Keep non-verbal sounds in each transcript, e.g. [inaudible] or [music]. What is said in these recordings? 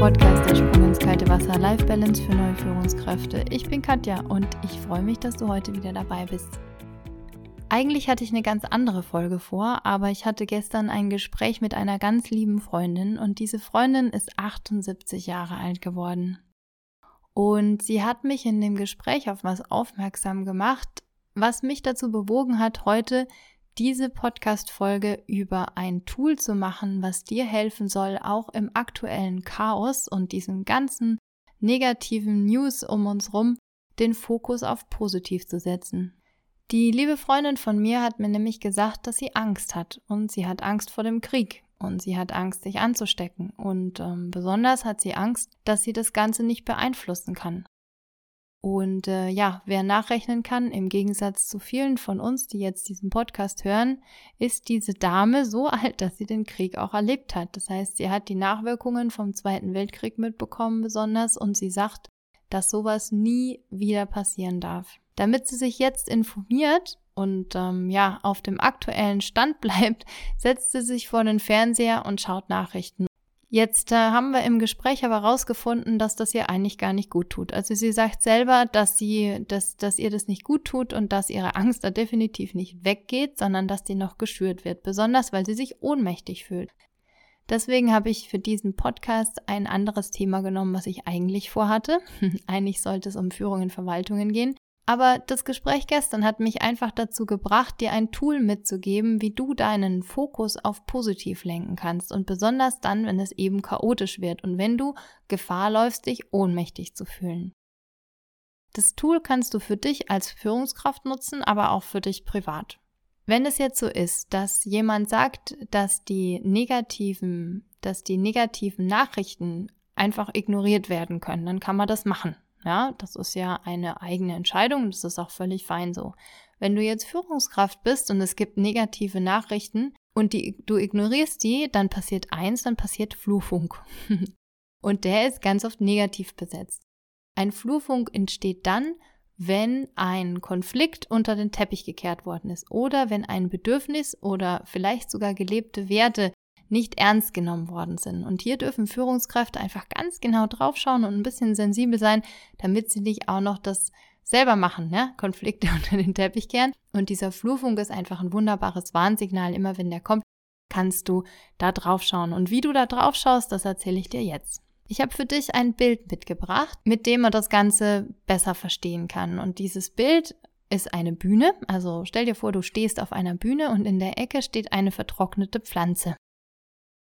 Podcast der Sprung ins kalte Wasser Life Balance für neue Führungskräfte. Ich bin Katja und ich freue mich, dass du heute wieder dabei bist. Eigentlich hatte ich eine ganz andere Folge vor, aber ich hatte gestern ein Gespräch mit einer ganz lieben Freundin und diese Freundin ist 78 Jahre alt geworden. Und sie hat mich in dem Gespräch auf was aufmerksam gemacht, was mich dazu bewogen hat, heute diese Podcast-Folge über ein Tool zu machen, was dir helfen soll, auch im aktuellen Chaos und diesen ganzen negativen News um uns rum, den Fokus auf positiv zu setzen. Die liebe Freundin von mir hat mir nämlich gesagt, dass sie Angst hat und sie hat Angst vor dem Krieg und sie hat Angst, sich anzustecken und ähm, besonders hat sie Angst, dass sie das Ganze nicht beeinflussen kann. Und äh, ja, wer nachrechnen kann, im Gegensatz zu vielen von uns, die jetzt diesen Podcast hören, ist diese Dame so [laughs] alt, dass sie den Krieg auch erlebt hat. Das heißt, sie hat die Nachwirkungen vom Zweiten Weltkrieg mitbekommen besonders und sie sagt, dass sowas nie wieder passieren darf. Damit sie sich jetzt informiert und ähm, ja auf dem aktuellen Stand [laughs] bleibt, setzt sie sich vor den Fernseher und schaut Nachrichten Jetzt äh, haben wir im Gespräch aber rausgefunden, dass das ihr eigentlich gar nicht gut tut. Also sie sagt selber, dass sie, dass, dass ihr das nicht gut tut und dass ihre Angst da definitiv nicht weggeht, sondern dass die noch geschürt wird. Besonders, weil sie sich ohnmächtig fühlt. Deswegen habe ich für diesen Podcast ein anderes Thema genommen, was ich eigentlich vorhatte. [laughs] eigentlich sollte es um Führung in Verwaltungen gehen. Aber das Gespräch gestern hat mich einfach dazu gebracht, dir ein Tool mitzugeben, wie du deinen Fokus auf positiv lenken kannst und besonders dann, wenn es eben chaotisch wird und wenn du Gefahr läufst, dich ohnmächtig zu fühlen. Das Tool kannst du für dich als Führungskraft nutzen, aber auch für dich privat. Wenn es jetzt so ist, dass jemand sagt, dass die negativen, dass die negativen Nachrichten einfach ignoriert werden können, dann kann man das machen. Ja, das ist ja eine eigene Entscheidung, das ist auch völlig fein so. Wenn du jetzt Führungskraft bist und es gibt negative Nachrichten und die, du ignorierst die, dann passiert eins, dann passiert Flurfunk. [laughs] und der ist ganz oft negativ besetzt. Ein Flurfunk entsteht dann, wenn ein Konflikt unter den Teppich gekehrt worden ist oder wenn ein Bedürfnis oder vielleicht sogar gelebte Werte nicht ernst genommen worden sind. Und hier dürfen Führungskräfte einfach ganz genau draufschauen und ein bisschen sensibel sein, damit sie nicht auch noch das selber machen, ne? Konflikte [laughs] unter den Teppich kehren. Und dieser Flurfunk ist einfach ein wunderbares Warnsignal. Immer wenn der kommt, kannst du da draufschauen. Und wie du da drauf schaust, das erzähle ich dir jetzt. Ich habe für dich ein Bild mitgebracht, mit dem man das Ganze besser verstehen kann. Und dieses Bild ist eine Bühne. Also stell dir vor, du stehst auf einer Bühne und in der Ecke steht eine vertrocknete Pflanze.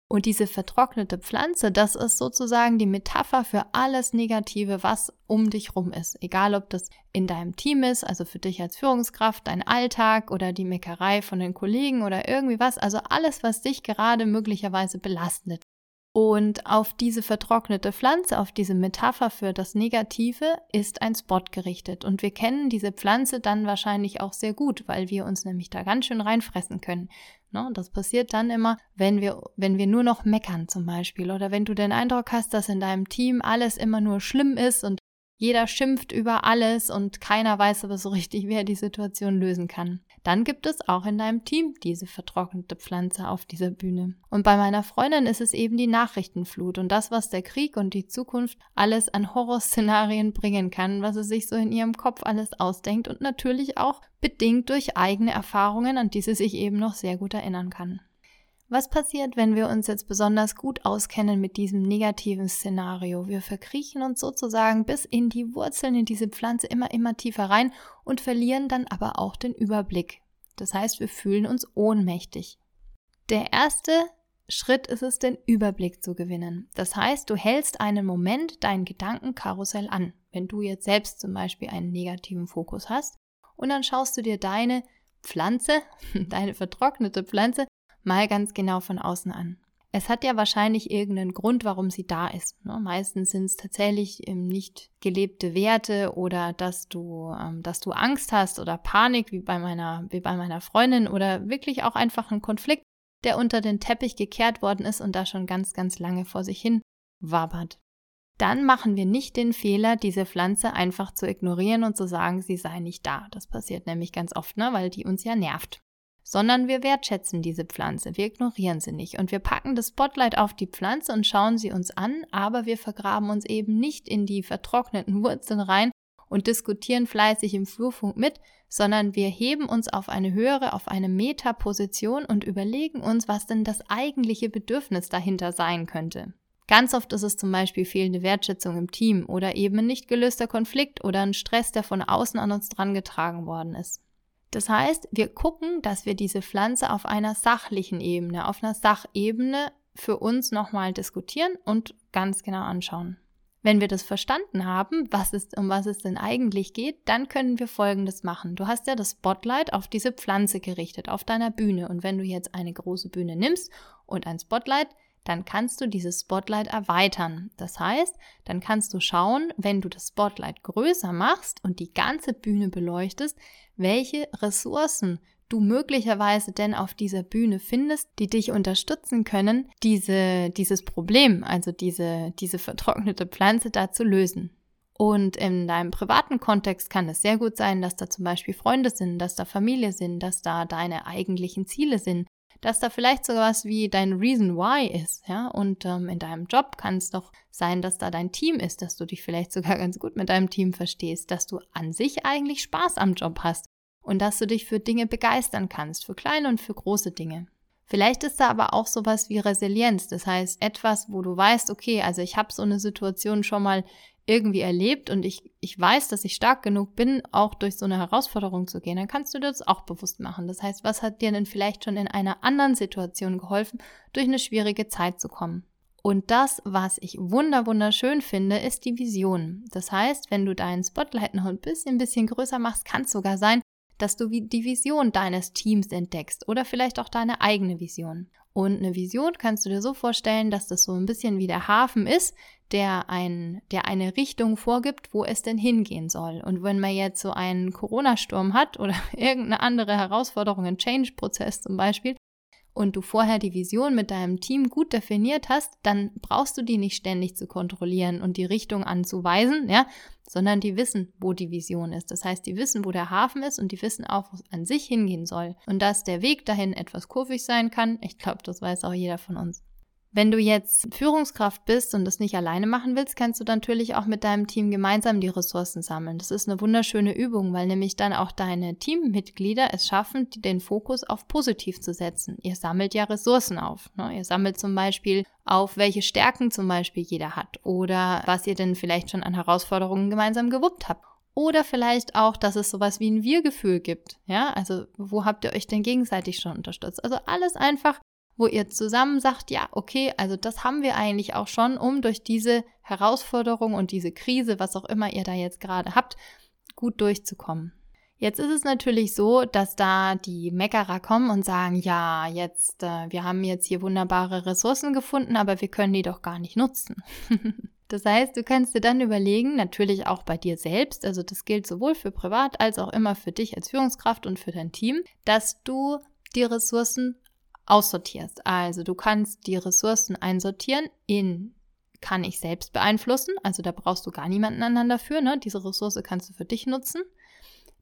Und diese vertrocknete Pflanze, das ist sozusagen die Metapher für alles Negative, was um dich rum ist. Egal, ob das in deinem Team ist, also für dich als Führungskraft, dein Alltag oder die Meckerei von den Kollegen oder irgendwie was. Also alles, was dich gerade möglicherweise belastet. Und auf diese vertrocknete Pflanze, auf diese Metapher für das Negative, ist ein Spot gerichtet. Und wir kennen diese Pflanze dann wahrscheinlich auch sehr gut, weil wir uns nämlich da ganz schön reinfressen können. Ne? Das passiert dann immer, wenn wir, wenn wir nur noch meckern zum Beispiel oder wenn du den Eindruck hast, dass in deinem Team alles immer nur schlimm ist und jeder schimpft über alles und keiner weiß aber so [laughs] richtig, wer die Situation lösen kann. Dann gibt es auch in deinem Team diese vertrocknete Pflanze auf dieser Bühne. Und bei meiner Freundin ist es eben die Nachrichtenflut und das, was der Krieg und die Zukunft alles an Horrorszenarien bringen kann, was sie sich so in ihrem Kopf alles ausdenkt und natürlich auch bedingt durch eigene Erfahrungen, an die sie sich eben noch sehr gut erinnern kann. Was passiert, wenn wir uns jetzt besonders gut auskennen mit diesem negativen Szenario? Wir verkriechen uns sozusagen bis in die Wurzeln in diese Pflanze immer, immer tiefer rein und verlieren dann aber auch den Überblick. Das heißt, wir fühlen uns ohnmächtig. Der erste Schritt ist es, den Überblick zu gewinnen. Das heißt, du hältst einen Moment dein Gedankenkarussell an, wenn du jetzt selbst zum Beispiel einen negativen Fokus hast, und dann schaust du dir deine Pflanze, [laughs] deine vertrocknete Pflanze mal ganz genau von außen an. Es hat ja wahrscheinlich irgendeinen Grund, warum sie da ist. Ne? Meistens sind es tatsächlich ähm, nicht gelebte Werte oder dass du, ähm, dass du Angst hast oder Panik, wie bei meiner, wie bei meiner Freundin, oder wirklich auch einfach ein Konflikt, der unter den Teppich gekehrt worden ist und da schon ganz, ganz lange vor sich hin wabert. Dann machen wir nicht den Fehler, diese Pflanze einfach zu ignorieren und zu sagen, sie sei nicht da. Das passiert nämlich ganz oft, ne? weil die uns ja nervt sondern wir wertschätzen diese Pflanze, wir ignorieren sie nicht und wir packen das Spotlight auf die Pflanze und schauen sie uns an, aber wir vergraben uns eben nicht in die vertrockneten Wurzeln rein und diskutieren fleißig im Flurfunk mit, sondern wir heben uns auf eine höhere, auf eine Metaposition und überlegen uns, was denn das eigentliche Bedürfnis dahinter sein könnte. Ganz oft ist es zum Beispiel fehlende Wertschätzung im Team oder eben ein nicht gelöster Konflikt oder ein Stress, der von außen an uns drangetragen worden ist. Das heißt, wir gucken, dass wir diese Pflanze auf einer sachlichen Ebene, auf einer Sachebene für uns nochmal diskutieren und ganz genau anschauen. Wenn wir das verstanden haben, was ist, um was es denn eigentlich geht, dann können wir Folgendes machen. Du hast ja das Spotlight auf diese Pflanze gerichtet, auf deiner Bühne. Und wenn du jetzt eine große Bühne nimmst und ein Spotlight, dann kannst du dieses Spotlight erweitern. Das heißt, dann kannst du schauen, wenn du das Spotlight größer machst und die ganze Bühne beleuchtest, welche Ressourcen du möglicherweise denn auf dieser Bühne findest, die dich unterstützen können, diese, dieses Problem, also diese, diese vertrocknete Pflanze da zu lösen. Und in deinem privaten Kontext kann es sehr gut sein, dass da zum Beispiel Freunde sind, dass da Familie sind, dass da deine eigentlichen Ziele sind, dass da vielleicht sogar was wie dein Reason Why ist, ja. Und ähm, in deinem Job kann es doch sein, dass da dein Team ist, dass du dich vielleicht sogar [laughs] ganz gut mit deinem Team verstehst, dass du an sich eigentlich Spaß am Job hast und dass du dich für Dinge begeistern kannst, für kleine und für große Dinge. Vielleicht ist da aber auch sowas wie Resilienz, das heißt etwas, wo du weißt, okay, also ich habe so eine Situation schon mal irgendwie erlebt und ich, ich weiß, dass ich stark genug bin, auch durch so eine Herausforderung zu gehen, dann kannst du das auch bewusst machen. Das heißt, was hat dir denn vielleicht schon in einer anderen Situation geholfen, durch eine schwierige Zeit zu kommen? Und das, was ich wunder wunderschön finde, ist die Vision. Das heißt, wenn du deinen Spotlight noch ein bisschen, ein bisschen größer machst, kann es sogar sein, dass du die Vision deines Teams entdeckst oder vielleicht auch deine eigene Vision. Und eine Vision kannst du dir so vorstellen, dass das so ein bisschen wie der Hafen ist, der, ein, der eine Richtung vorgibt, wo es denn hingehen soll. Und wenn man jetzt so einen Corona-Sturm hat oder [laughs] irgendeine andere Herausforderung, einen Change-Prozess zum Beispiel, und du vorher die Vision mit deinem Team gut definiert hast, dann brauchst du die nicht ständig zu kontrollieren und die Richtung anzuweisen, ja, sondern die wissen, wo die Vision ist. Das heißt, die wissen, wo der Hafen ist und die wissen auch, wo es an sich hingehen soll. Und dass der Weg dahin etwas kurvig sein kann, ich glaube, das weiß auch jeder von uns. Wenn du jetzt Führungskraft bist und das nicht alleine machen willst, kannst du natürlich auch mit deinem Team gemeinsam die Ressourcen sammeln. Das ist eine wunderschöne Übung, weil nämlich dann auch deine Teammitglieder es schaffen, den Fokus auf positiv zu setzen. Ihr sammelt ja Ressourcen auf. Ne? Ihr sammelt zum Beispiel auf, welche Stärken zum Beispiel jeder hat oder was ihr denn vielleicht schon an Herausforderungen gemeinsam gewuppt habt. Oder vielleicht auch, dass es sowas wie ein Wir-Gefühl gibt. Ja, also wo habt ihr euch denn gegenseitig schon unterstützt? Also alles einfach wo ihr zusammen sagt, ja, okay, also das haben wir eigentlich auch schon, um durch diese Herausforderung und diese Krise, was auch immer ihr da jetzt gerade habt, gut durchzukommen. Jetzt ist es natürlich so, dass da die Meckerer kommen und sagen, ja, jetzt, äh, wir haben jetzt hier wunderbare Ressourcen gefunden, aber wir können die doch gar nicht nutzen. [laughs] das heißt, du kannst dir dann überlegen, natürlich auch bei dir selbst, also das gilt sowohl für privat als auch immer für dich als Führungskraft und für dein Team, dass du die Ressourcen aussortierst. Also du kannst die Ressourcen einsortieren in kann ich selbst beeinflussen, also da brauchst du gar niemanden anderen dafür, ne? Diese Ressource kannst du für dich nutzen.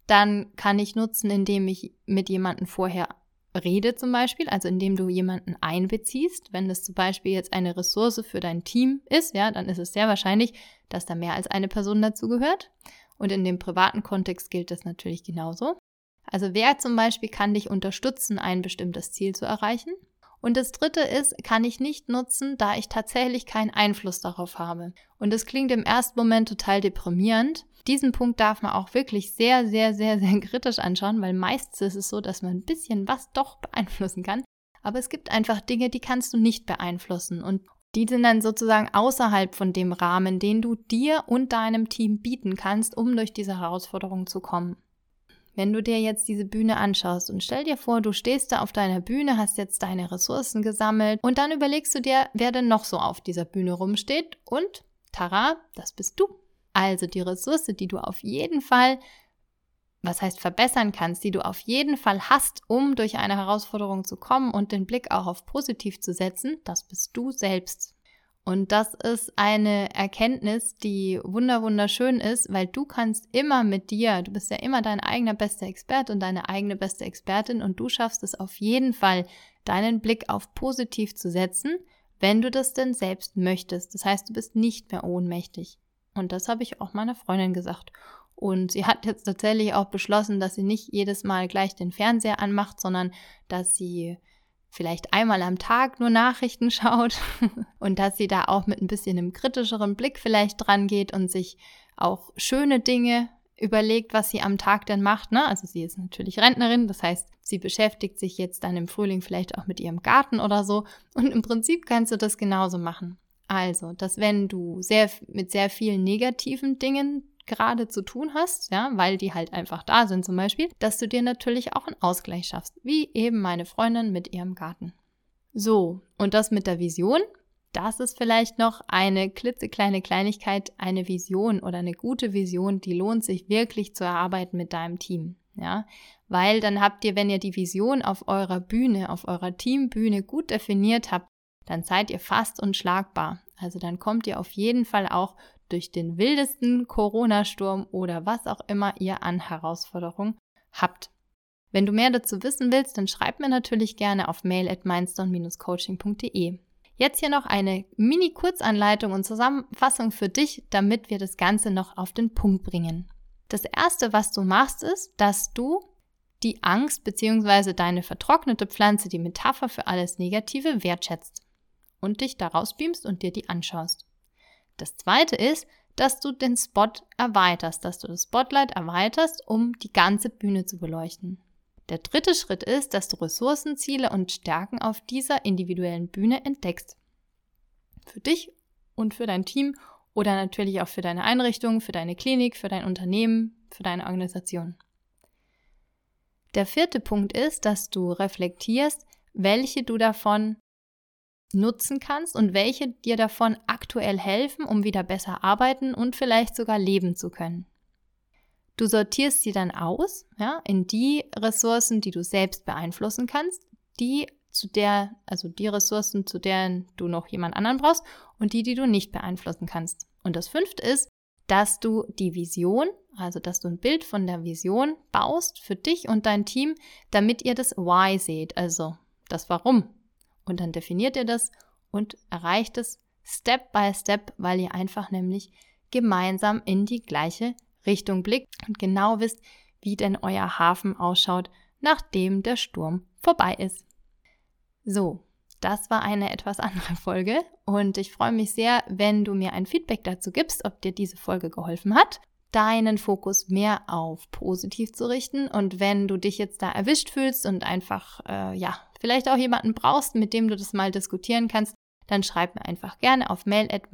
Dann kann ich nutzen, indem ich mit jemandem vorher rede zum Beispiel, also indem du jemanden einbeziehst. Wenn das zum Beispiel jetzt eine Ressource für dein Team ist, ja, dann ist es sehr wahrscheinlich, dass da mehr als eine Person dazu gehört. Und in dem privaten Kontext gilt das natürlich genauso. Also wer zum Beispiel kann dich unterstützen, ein bestimmtes Ziel zu erreichen? Und das dritte ist, kann ich nicht nutzen, da ich tatsächlich keinen Einfluss darauf habe. Und das klingt im ersten Moment total deprimierend. Diesen Punkt darf man auch wirklich sehr, sehr, sehr, sehr [laughs] kritisch anschauen, weil meistens ist es so, dass man ein bisschen was doch beeinflussen kann. Aber es gibt einfach Dinge, die kannst du nicht beeinflussen. Und die sind dann sozusagen außerhalb von dem Rahmen, den du dir und deinem Team bieten kannst, um durch diese Herausforderung zu kommen. Wenn du dir jetzt diese Bühne anschaust und stell dir vor, du stehst da auf deiner Bühne, hast jetzt deine Ressourcen gesammelt und dann überlegst du dir, wer denn noch so auf dieser Bühne rumsteht und tara, das bist du. Also die Ressource, die du auf jeden Fall, was heißt verbessern kannst, die du auf jeden Fall hast, um durch eine Herausforderung zu kommen und den Blick auch auf positiv zu setzen, das bist du selbst. Und das ist eine Erkenntnis, die wunder wunderschön ist, weil du kannst immer mit dir, du bist ja immer dein eigener bester Experte und deine eigene beste Expertin und du schaffst es auf jeden Fall, deinen Blick auf positiv zu setzen, wenn du das denn selbst möchtest. Das heißt, du bist nicht mehr ohnmächtig. Und das habe ich auch meiner Freundin gesagt. Und sie hat jetzt tatsächlich auch beschlossen, dass sie nicht jedes Mal gleich den Fernseher anmacht, sondern dass sie vielleicht einmal am Tag nur Nachrichten schaut [laughs] und dass sie da auch mit ein bisschen einem kritischeren Blick vielleicht dran geht und sich auch schöne Dinge überlegt, was sie am Tag denn macht. Ne? Also sie ist natürlich Rentnerin, das heißt, sie beschäftigt sich jetzt dann im Frühling vielleicht auch mit ihrem Garten oder so. Und im Prinzip kannst du das genauso machen. Also, dass wenn du sehr mit sehr vielen negativen Dingen gerade zu tun hast, ja, weil die halt einfach da sind zum Beispiel, dass du dir natürlich auch einen Ausgleich schaffst, wie eben meine Freundin mit ihrem Garten. So, und das mit der Vision, das ist vielleicht noch eine klitzekleine Kleinigkeit, eine Vision oder eine gute Vision, die lohnt sich wirklich zu erarbeiten mit deinem Team. Ja, weil dann habt ihr, wenn ihr die Vision auf eurer Bühne, auf eurer Teambühne gut definiert habt, dann seid ihr fast unschlagbar. Also dann kommt ihr auf jeden Fall auch durch den wildesten Corona-Sturm oder was auch immer ihr an Herausforderungen habt. Wenn du mehr dazu wissen willst, dann schreib mir natürlich gerne auf mail at mindstone-coaching.de. Jetzt hier noch eine Mini-Kurzanleitung und Zusammenfassung für dich, damit wir das Ganze noch auf den Punkt bringen. Das erste, was du machst, ist, dass du die Angst bzw. deine vertrocknete Pflanze, die Metapher für alles Negative, wertschätzt und dich daraus beamst und dir die anschaust. Das zweite ist, dass du den Spot erweiterst, dass du das Spotlight erweiterst, um die ganze Bühne zu beleuchten. Der dritte Schritt ist, dass du Ressourcen, Ziele und Stärken auf dieser individuellen Bühne entdeckst. Für dich und für dein Team oder natürlich auch für deine Einrichtung, für deine Klinik, für dein Unternehmen, für deine Organisation. Der vierte Punkt ist, dass du reflektierst, welche du davon nutzen kannst und welche dir davon aktuell helfen, um wieder besser arbeiten und vielleicht sogar leben zu können. Du sortierst sie dann aus, ja, in die Ressourcen, die du selbst beeinflussen kannst, die zu der, also die Ressourcen, zu deren du noch jemand anderen brauchst und die, die du nicht beeinflussen kannst. Und das fünfte ist, dass du die Vision, also dass du ein Bild von der Vision baust für dich und dein Team, damit ihr das Why seht, also das Warum. Und dann definiert ihr das und erreicht es Step by Step, weil ihr einfach nämlich gemeinsam in die gleiche Richtung blickt und genau wisst, wie denn euer Hafen ausschaut, nachdem der Sturm vorbei ist. So, das war eine etwas andere Folge und ich freue mich sehr, wenn du mir ein Feedback dazu gibst, ob dir diese Folge geholfen hat, deinen Fokus mehr auf positiv zu richten. Und wenn du dich jetzt da erwischt fühlst und einfach äh, ja vielleicht auch jemanden brauchst, mit dem du das mal diskutieren kannst, dann schreib mir einfach gerne auf mail at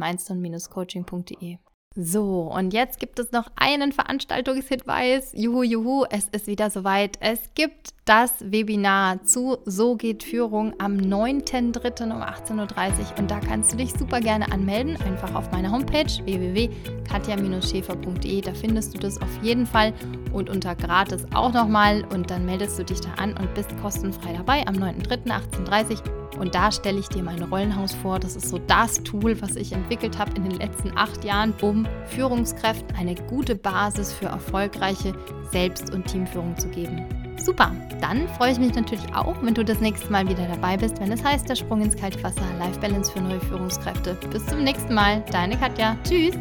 coachingde so, und jetzt gibt es noch einen Veranstaltungshinweis. Juhu, juhu, es ist wieder soweit. Es gibt das Webinar zu So geht Führung am 9.3. um 18.30 Uhr und da kannst du dich super gerne anmelden. Einfach auf meiner Homepage www.katja-schäfer.de. Da findest du das auf jeden Fall und unter gratis auch nochmal und dann meldest du dich da an und bist kostenfrei dabei am 9.3.18.30 Uhr. Und da stelle ich dir mein Rollenhaus vor. Das ist so das Tool, was ich entwickelt habe in den letzten acht Jahren, um Führungskräften eine gute Basis für erfolgreiche Selbst- und Teamführung zu geben. Super, dann freue ich mich natürlich auch, wenn du das nächste Mal wieder dabei bist, wenn es heißt, der Sprung ins kalte Wasser, Life Balance für neue Führungskräfte. Bis zum nächsten Mal, deine Katja. Tschüss.